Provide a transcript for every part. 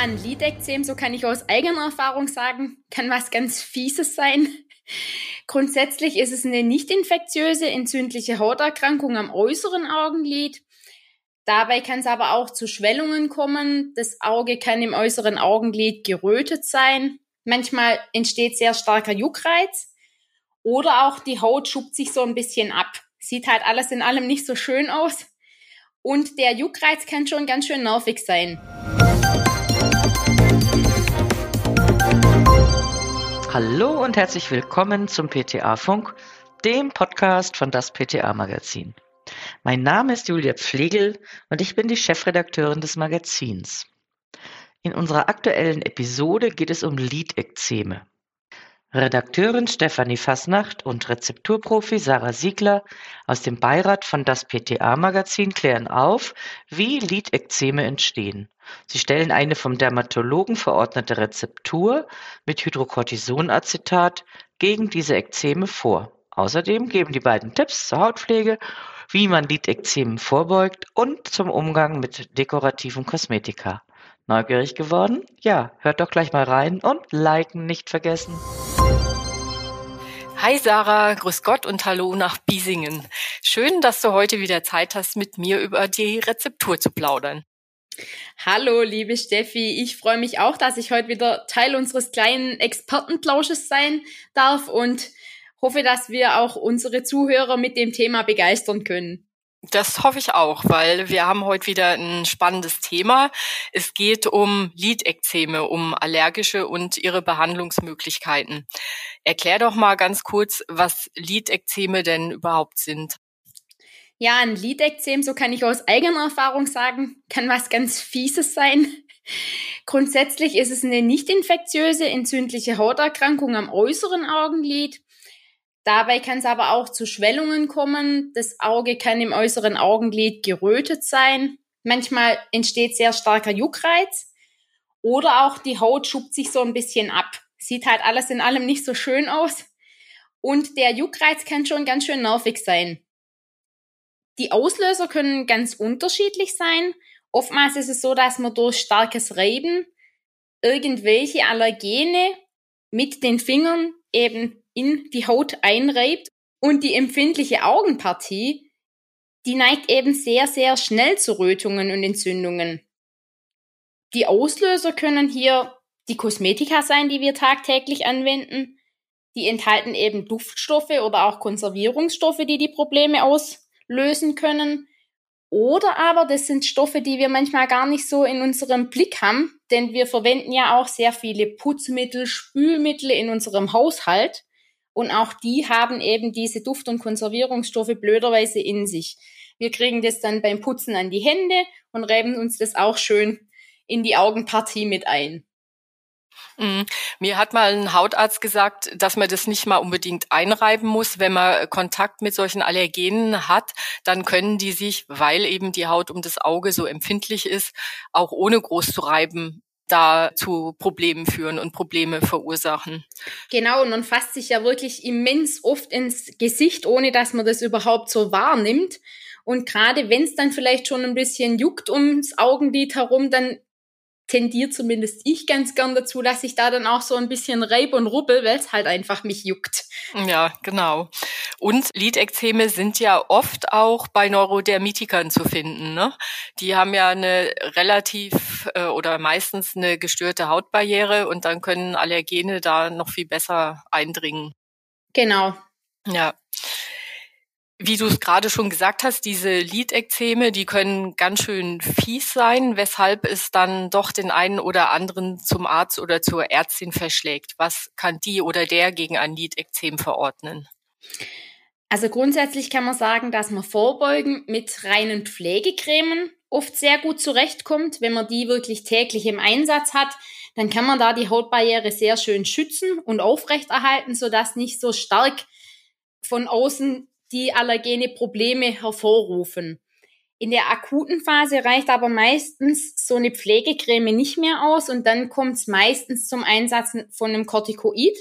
ein Lidekzem, so kann ich aus eigener Erfahrung sagen, kann was ganz Fieses sein. Grundsätzlich ist es eine nicht infektiöse, entzündliche Hauterkrankung am äußeren Augenlid. Dabei kann es aber auch zu Schwellungen kommen. Das Auge kann im äußeren Augenlid gerötet sein. Manchmal entsteht sehr starker Juckreiz. Oder auch die Haut schubt sich so ein bisschen ab. Sieht halt alles in allem nicht so schön aus. Und der Juckreiz kann schon ganz schön nervig sein. Hallo und herzlich willkommen zum PTA Funk, dem Podcast von das PTA Magazin. Mein Name ist Julia Pflegel und ich bin die Chefredakteurin des Magazins. In unserer aktuellen Episode geht es um Lidekzeme. Redakteurin Stefanie Fasnacht und Rezepturprofi Sarah Siegler aus dem Beirat von das PTA-Magazin klären auf, wie Lidekzeme entstehen. Sie stellen eine vom Dermatologen verordnete Rezeptur mit Hydrocortisonacetat gegen diese Ekzeme vor. Außerdem geben die beiden Tipps zur Hautpflege, wie man Lidekzemen vorbeugt und zum Umgang mit dekorativen Kosmetika. Neugierig geworden? Ja, hört doch gleich mal rein und liken nicht vergessen. Hi Sarah, grüß Gott und hallo nach Biesingen. Schön, dass du heute wieder Zeit hast, mit mir über die Rezeptur zu plaudern. Hallo, liebe Steffi. Ich freue mich auch, dass ich heute wieder Teil unseres kleinen Expertenplausches sein darf und hoffe, dass wir auch unsere Zuhörer mit dem Thema begeistern können. Das hoffe ich auch, weil wir haben heute wieder ein spannendes Thema. Es geht um Lidekzeme, um allergische und ihre Behandlungsmöglichkeiten. Erklär doch mal ganz kurz, was Lidekzeme denn überhaupt sind. Ja, ein Lidekzem, so kann ich aus eigener Erfahrung sagen, kann was ganz Fieses sein. Grundsätzlich ist es eine nicht infektiöse, entzündliche Hauterkrankung am äußeren Augenlid Dabei kann es aber auch zu Schwellungen kommen. Das Auge kann im äußeren Augenlid gerötet sein. Manchmal entsteht sehr starker Juckreiz. Oder auch die Haut schubt sich so ein bisschen ab. Sieht halt alles in allem nicht so schön aus. Und der Juckreiz kann schon ganz schön nervig sein. Die Auslöser können ganz unterschiedlich sein. Oftmals ist es so, dass man durch starkes Reiben irgendwelche Allergene mit den Fingern eben in die Haut einreibt. Und die empfindliche Augenpartie, die neigt eben sehr, sehr schnell zu Rötungen und Entzündungen. Die Auslöser können hier die Kosmetika sein, die wir tagtäglich anwenden. Die enthalten eben Duftstoffe oder auch Konservierungsstoffe, die die Probleme auslösen können. Oder aber das sind Stoffe, die wir manchmal gar nicht so in unserem Blick haben, denn wir verwenden ja auch sehr viele Putzmittel, Spülmittel in unserem Haushalt. Und auch die haben eben diese Duft- und Konservierungsstoffe blöderweise in sich. Wir kriegen das dann beim Putzen an die Hände und reiben uns das auch schön in die Augenpartie mit ein. Mhm. Mir hat mal ein Hautarzt gesagt, dass man das nicht mal unbedingt einreiben muss. Wenn man Kontakt mit solchen Allergenen hat, dann können die sich, weil eben die Haut um das Auge so empfindlich ist, auch ohne groß zu reiben da zu Problemen führen und Probleme verursachen. Genau, und man fasst sich ja wirklich immens oft ins Gesicht, ohne dass man das überhaupt so wahrnimmt. Und gerade wenn es dann vielleicht schon ein bisschen juckt ums Augenlid herum, dann tendiert zumindest ich ganz gern dazu, dass ich da dann auch so ein bisschen reib und rubbel, weil es halt einfach mich juckt. Ja, genau. Und Lidekzeme sind ja oft auch bei Neurodermitikern zu finden. Ne? Die haben ja eine relativ äh, oder meistens eine gestörte Hautbarriere und dann können Allergene da noch viel besser eindringen. Genau. Ja. Wie du es gerade schon gesagt hast, diese Lidekzeme, die können ganz schön fies sein, weshalb es dann doch den einen oder anderen zum Arzt oder zur Ärztin verschlägt. Was kann die oder der gegen ein Lidekzem verordnen? Also grundsätzlich kann man sagen, dass man vorbeugen mit reinen Pflegecremen oft sehr gut zurechtkommt. Wenn man die wirklich täglich im Einsatz hat, dann kann man da die Hautbarriere sehr schön schützen und aufrechterhalten, sodass nicht so stark von außen die allergene Probleme hervorrufen. In der akuten Phase reicht aber meistens so eine Pflegecreme nicht mehr aus und dann kommt es meistens zum Einsatz von einem Corticoid.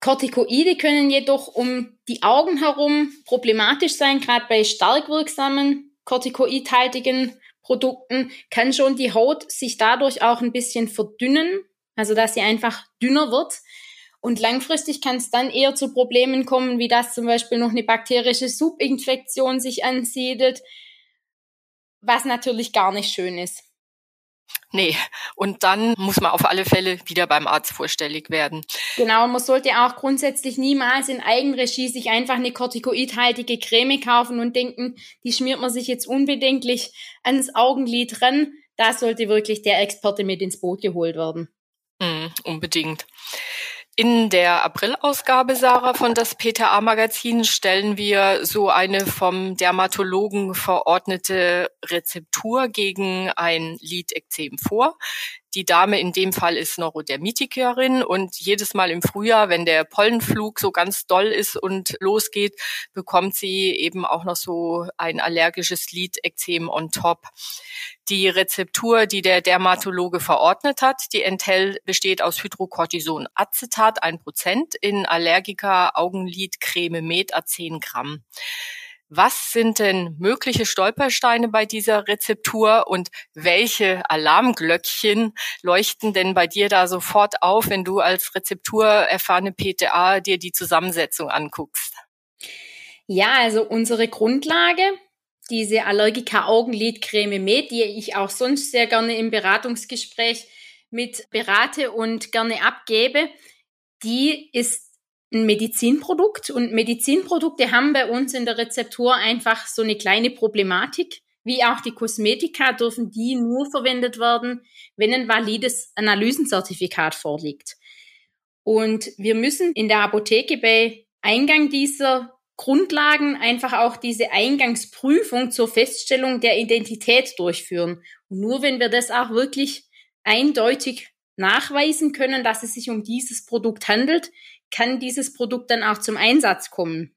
Corticoide können jedoch um die Augen herum problematisch sein, gerade bei stark wirksamen corticoidhaltigen Produkten kann schon die Haut sich dadurch auch ein bisschen verdünnen, also dass sie einfach dünner wird. Und langfristig kann es dann eher zu Problemen kommen, wie dass zum Beispiel noch eine bakterische Subinfektion sich ansiedelt, was natürlich gar nicht schön ist. Nee, und dann muss man auf alle Fälle wieder beim Arzt vorstellig werden. Genau, man sollte auch grundsätzlich niemals in Eigenregie sich einfach eine kortikoidhaltige Creme kaufen und denken, die schmiert man sich jetzt unbedenklich ans Augenlid ran. Da sollte wirklich der Experte mit ins Boot geholt werden. Mm, unbedingt. In der April-Ausgabe, Sarah, von das PTA-Magazin stellen wir so eine vom Dermatologen verordnete Rezeptur gegen ein Lidekzem vor. Die Dame in dem Fall ist Neurodermitikerin und jedes Mal im Frühjahr, wenn der Pollenflug so ganz doll ist und losgeht, bekommt sie eben auch noch so ein allergisches Lidekzem on top. Die Rezeptur, die der Dermatologe verordnet hat, die enthält, besteht aus Hydrocortison-Acetat 1% in Allergica Augenlid Creme Med a 10 Gramm. Was sind denn mögliche Stolpersteine bei dieser Rezeptur und welche Alarmglöckchen leuchten denn bei dir da sofort auf, wenn du als Rezeptur erfahrene PTA dir die Zusammensetzung anguckst? Ja, also unsere Grundlage, diese Allergica Augenlidcreme Med, die ich auch sonst sehr gerne im Beratungsgespräch mit berate und gerne abgebe, die ist ein Medizinprodukt und Medizinprodukte haben bei uns in der Rezeptur einfach so eine kleine Problematik. Wie auch die Kosmetika dürfen die nur verwendet werden, wenn ein valides Analysenzertifikat vorliegt. Und wir müssen in der Apotheke bei Eingang dieser Grundlagen einfach auch diese Eingangsprüfung zur Feststellung der Identität durchführen. Und nur wenn wir das auch wirklich eindeutig nachweisen können, dass es sich um dieses Produkt handelt, kann dieses Produkt dann auch zum Einsatz kommen.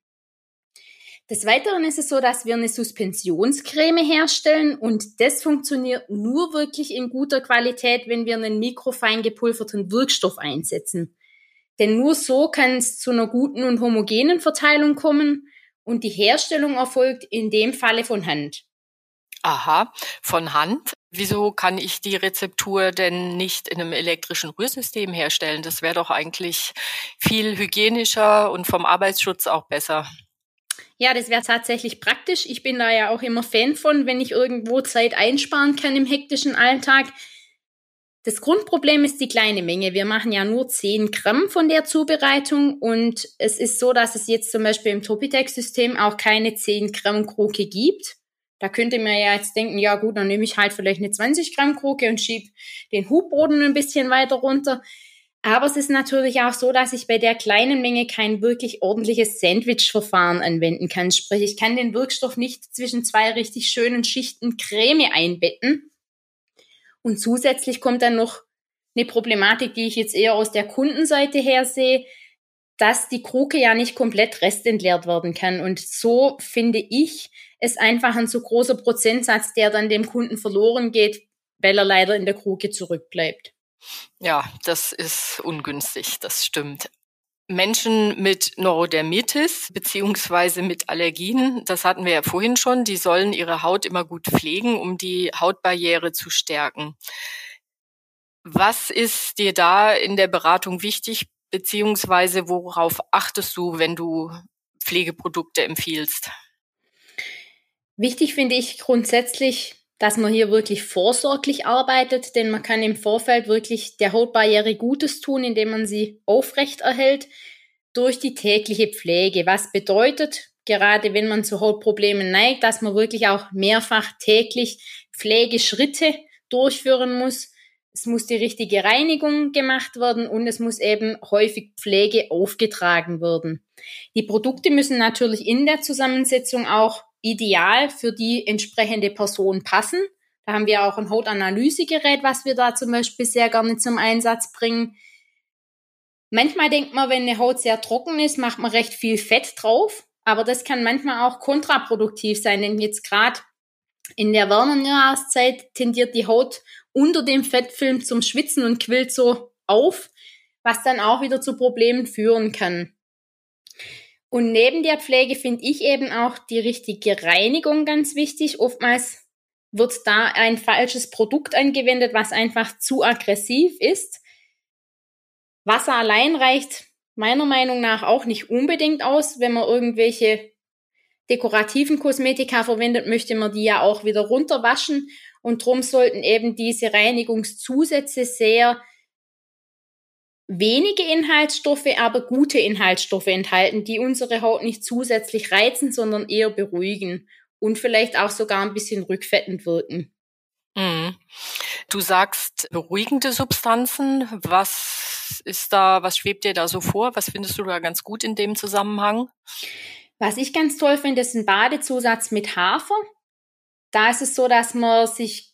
Des Weiteren ist es so, dass wir eine Suspensionscreme herstellen und das funktioniert nur wirklich in guter Qualität, wenn wir einen mikrofein gepulverten Wirkstoff einsetzen. Denn nur so kann es zu einer guten und homogenen Verteilung kommen und die Herstellung erfolgt in dem Falle von Hand. Aha, von Hand. Wieso kann ich die Rezeptur denn nicht in einem elektrischen Rührsystem herstellen? Das wäre doch eigentlich viel hygienischer und vom Arbeitsschutz auch besser. Ja, das wäre tatsächlich praktisch. Ich bin da ja auch immer Fan von, wenn ich irgendwo Zeit einsparen kann im hektischen Alltag. Das Grundproblem ist die kleine Menge. Wir machen ja nur 10 Gramm von der Zubereitung und es ist so, dass es jetzt zum Beispiel im Topitex-System auch keine 10 Gramm Kruke gibt. Da könnte man ja jetzt denken, ja gut, dann nehme ich halt vielleicht eine 20 Gramm Kruke und schiebe den Hubboden ein bisschen weiter runter. Aber es ist natürlich auch so, dass ich bei der kleinen Menge kein wirklich ordentliches Sandwich-Verfahren anwenden kann. Sprich, ich kann den Wirkstoff nicht zwischen zwei richtig schönen Schichten Creme einbetten. Und zusätzlich kommt dann noch eine Problematik, die ich jetzt eher aus der Kundenseite her sehe, dass die Kruke ja nicht komplett restentleert werden kann. Und so finde ich, ist einfach ein zu großer Prozentsatz, der dann dem Kunden verloren geht, weil er leider in der Kruke zurückbleibt. Ja, das ist ungünstig, das stimmt. Menschen mit Neurodermitis beziehungsweise mit Allergien, das hatten wir ja vorhin schon, die sollen ihre Haut immer gut pflegen, um die Hautbarriere zu stärken. Was ist dir da in der Beratung wichtig, beziehungsweise worauf achtest du, wenn du Pflegeprodukte empfiehlst? Wichtig finde ich grundsätzlich, dass man hier wirklich vorsorglich arbeitet, denn man kann im Vorfeld wirklich der Hautbarriere Gutes tun, indem man sie aufrecht erhält durch die tägliche Pflege. Was bedeutet, gerade wenn man zu Hautproblemen neigt, dass man wirklich auch mehrfach täglich Pflegeschritte durchführen muss. Es muss die richtige Reinigung gemacht werden und es muss eben häufig Pflege aufgetragen werden. Die Produkte müssen natürlich in der Zusammensetzung auch ideal für die entsprechende Person passen. Da haben wir auch ein Hautanalysegerät, was wir da zum Beispiel sehr gerne zum Einsatz bringen. Manchmal denkt man, wenn eine Haut sehr trocken ist, macht man recht viel Fett drauf. Aber das kann manchmal auch kontraproduktiv sein, denn jetzt gerade in der warmen Jahreszeit tendiert die Haut unter dem Fettfilm zum Schwitzen und quillt so auf, was dann auch wieder zu Problemen führen kann. Und neben der Pflege finde ich eben auch die richtige Reinigung ganz wichtig. Oftmals wird da ein falsches Produkt angewendet, was einfach zu aggressiv ist. Wasser allein reicht meiner Meinung nach auch nicht unbedingt aus, wenn man irgendwelche dekorativen Kosmetika verwendet, möchte man die ja auch wieder runterwaschen und drum sollten eben diese Reinigungszusätze sehr wenige Inhaltsstoffe, aber gute Inhaltsstoffe enthalten, die unsere Haut nicht zusätzlich reizen, sondern eher beruhigen und vielleicht auch sogar ein bisschen rückfettend wirken. Mhm. Du sagst beruhigende Substanzen. Was ist da, was schwebt dir da so vor? Was findest du da ganz gut in dem Zusammenhang? Was ich ganz toll finde, ist ein Badezusatz mit Hafer. Da ist es so, dass man sich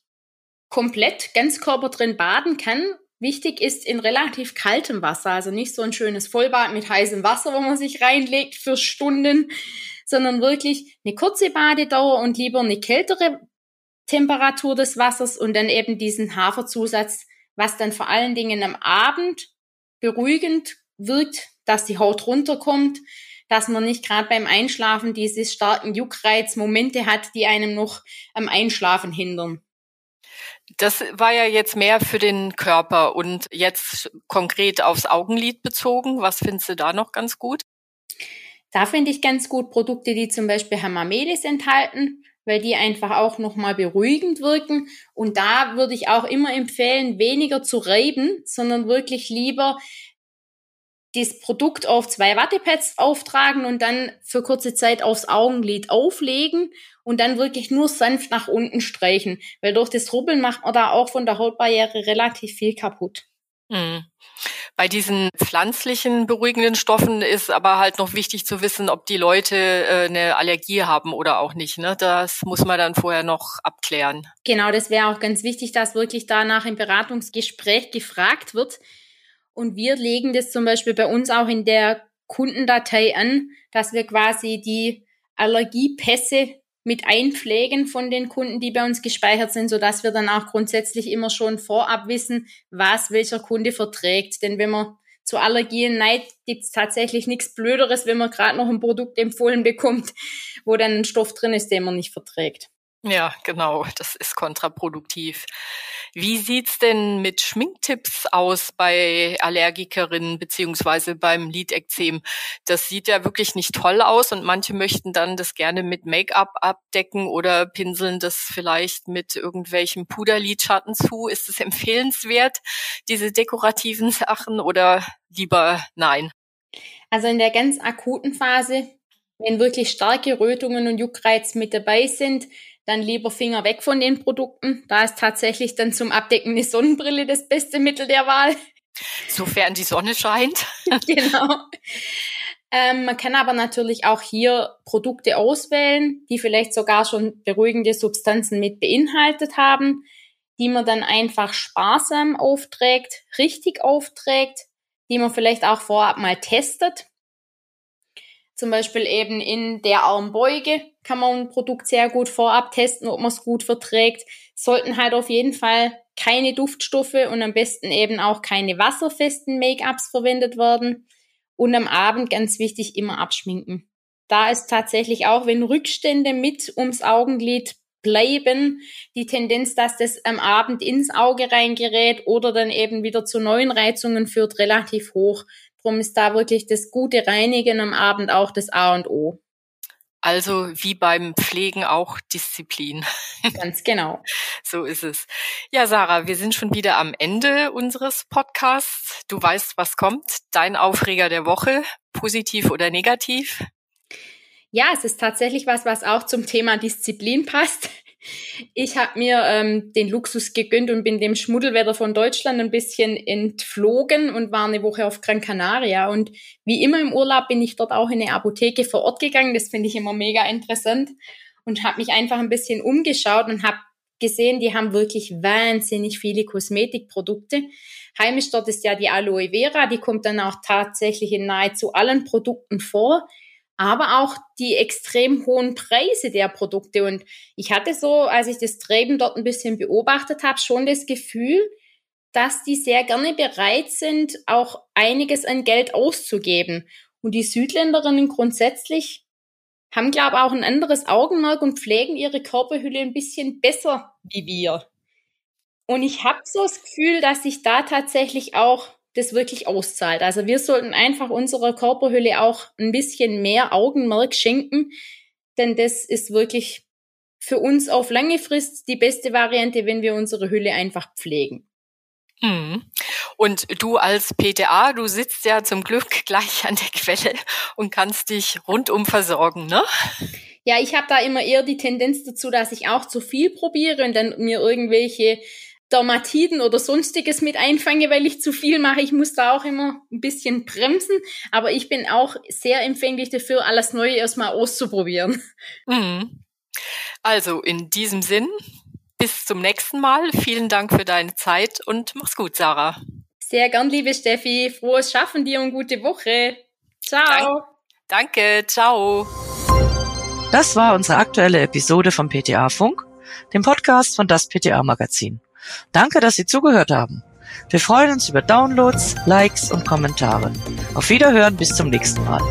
komplett ganz Körper drin baden kann. Wichtig ist in relativ kaltem Wasser, also nicht so ein schönes Vollbad mit heißem Wasser, wo man sich reinlegt für Stunden, sondern wirklich eine kurze Badedauer und lieber eine kältere Temperatur des Wassers und dann eben diesen Haferzusatz, was dann vor allen Dingen am Abend beruhigend wirkt, dass die Haut runterkommt, dass man nicht gerade beim Einschlafen diese starken Juckreizmomente hat, die einem noch am Einschlafen hindern. Das war ja jetzt mehr für den Körper und jetzt konkret aufs Augenlid bezogen. Was findest du da noch ganz gut? Da finde ich ganz gut Produkte, die zum Beispiel Hamamelis enthalten, weil die einfach auch nochmal beruhigend wirken. Und da würde ich auch immer empfehlen, weniger zu reiben, sondern wirklich lieber das Produkt auf zwei Wattepads auftragen und dann für kurze Zeit aufs Augenlid auflegen und dann wirklich nur sanft nach unten streichen, weil durch das Rubbeln macht man da auch von der Hautbarriere relativ viel kaputt. Mhm. Bei diesen pflanzlichen beruhigenden Stoffen ist aber halt noch wichtig zu wissen, ob die Leute äh, eine Allergie haben oder auch nicht. Ne? Das muss man dann vorher noch abklären. Genau, das wäre auch ganz wichtig, dass wirklich danach im Beratungsgespräch gefragt wird. Und wir legen das zum Beispiel bei uns auch in der Kundendatei an, dass wir quasi die Allergiepässe mit einpflegen von den Kunden, die bei uns gespeichert sind, so dass wir dann auch grundsätzlich immer schon vorab wissen, was welcher Kunde verträgt. Denn wenn man zu Allergien neigt, gibt's tatsächlich nichts Blöderes, wenn man gerade noch ein Produkt empfohlen bekommt, wo dann ein Stoff drin ist, den man nicht verträgt. Ja, genau, das ist kontraproduktiv. Wie sieht's denn mit Schminktipps aus bei Allergikerinnen beziehungsweise beim Lidekzem? Das sieht ja wirklich nicht toll aus und manche möchten dann das gerne mit Make-up abdecken oder pinseln das vielleicht mit irgendwelchem Puderlidschatten zu. Ist es empfehlenswert, diese dekorativen Sachen oder lieber nein? Also in der ganz akuten Phase, wenn wirklich starke Rötungen und Juckreiz mit dabei sind, dann lieber Finger weg von den Produkten. Da ist tatsächlich dann zum Abdecken eine Sonnenbrille das beste Mittel der Wahl. Sofern die Sonne scheint. genau. Ähm, man kann aber natürlich auch hier Produkte auswählen, die vielleicht sogar schon beruhigende Substanzen mit beinhaltet haben, die man dann einfach sparsam aufträgt, richtig aufträgt, die man vielleicht auch vorab mal testet zum Beispiel eben in der Armbeuge kann man ein Produkt sehr gut vorab testen, ob man es gut verträgt. Sollten halt auf jeden Fall keine Duftstoffe und am besten eben auch keine wasserfesten Make-ups verwendet werden. Und am Abend ganz wichtig immer abschminken. Da ist tatsächlich auch, wenn Rückstände mit ums Augenlid bleiben, die Tendenz, dass das am Abend ins Auge reingerät oder dann eben wieder zu neuen Reizungen führt, relativ hoch. Drum ist da wirklich das gute Reinigen am Abend auch das A und O. Also wie beim Pflegen auch Disziplin. Ganz genau. so ist es. Ja, Sarah, wir sind schon wieder am Ende unseres Podcasts. Du weißt, was kommt. Dein Aufreger der Woche, positiv oder negativ? Ja, es ist tatsächlich was, was auch zum Thema Disziplin passt. Ich habe mir ähm, den Luxus gegönnt und bin dem Schmuddelwetter von Deutschland ein bisschen entflogen und war eine Woche auf Gran Canaria. Und wie immer im Urlaub bin ich dort auch in eine Apotheke vor Ort gegangen. Das finde ich immer mega interessant und habe mich einfach ein bisschen umgeschaut und habe gesehen, die haben wirklich wahnsinnig viele Kosmetikprodukte. Heimisch dort ist ja die Aloe Vera, die kommt dann auch tatsächlich in nahezu allen Produkten vor aber auch die extrem hohen Preise der Produkte. Und ich hatte so, als ich das Treiben dort ein bisschen beobachtet habe, schon das Gefühl, dass die sehr gerne bereit sind, auch einiges an Geld auszugeben. Und die Südländerinnen grundsätzlich haben, glaube ich, auch ein anderes Augenmerk und pflegen ihre Körperhülle ein bisschen besser wie wir. Und ich habe so das Gefühl, dass sich da tatsächlich auch das wirklich auszahlt. Also wir sollten einfach unserer Körperhülle auch ein bisschen mehr Augenmerk schenken, denn das ist wirklich für uns auf lange Frist die beste Variante, wenn wir unsere Hülle einfach pflegen. Mhm. Und du als PTA, du sitzt ja zum Glück gleich an der Quelle und kannst dich rundum versorgen, ne? Ja, ich habe da immer eher die Tendenz dazu, dass ich auch zu viel probiere und dann mir irgendwelche Dermatiden oder sonstiges mit einfange, weil ich zu viel mache. Ich muss da auch immer ein bisschen bremsen, aber ich bin auch sehr empfänglich dafür, alles Neue erstmal auszuprobieren. Mhm. Also in diesem Sinn, bis zum nächsten Mal. Vielen Dank für deine Zeit und mach's gut, Sarah. Sehr gern, liebe Steffi. Frohes Schaffen dir und gute Woche. Ciao. Dank, danke, ciao. Das war unsere aktuelle Episode vom PTA Funk, dem Podcast von das PTA Magazin. Danke, dass Sie zugehört haben. Wir freuen uns über Downloads, Likes und Kommentare. Auf Wiederhören bis zum nächsten Mal.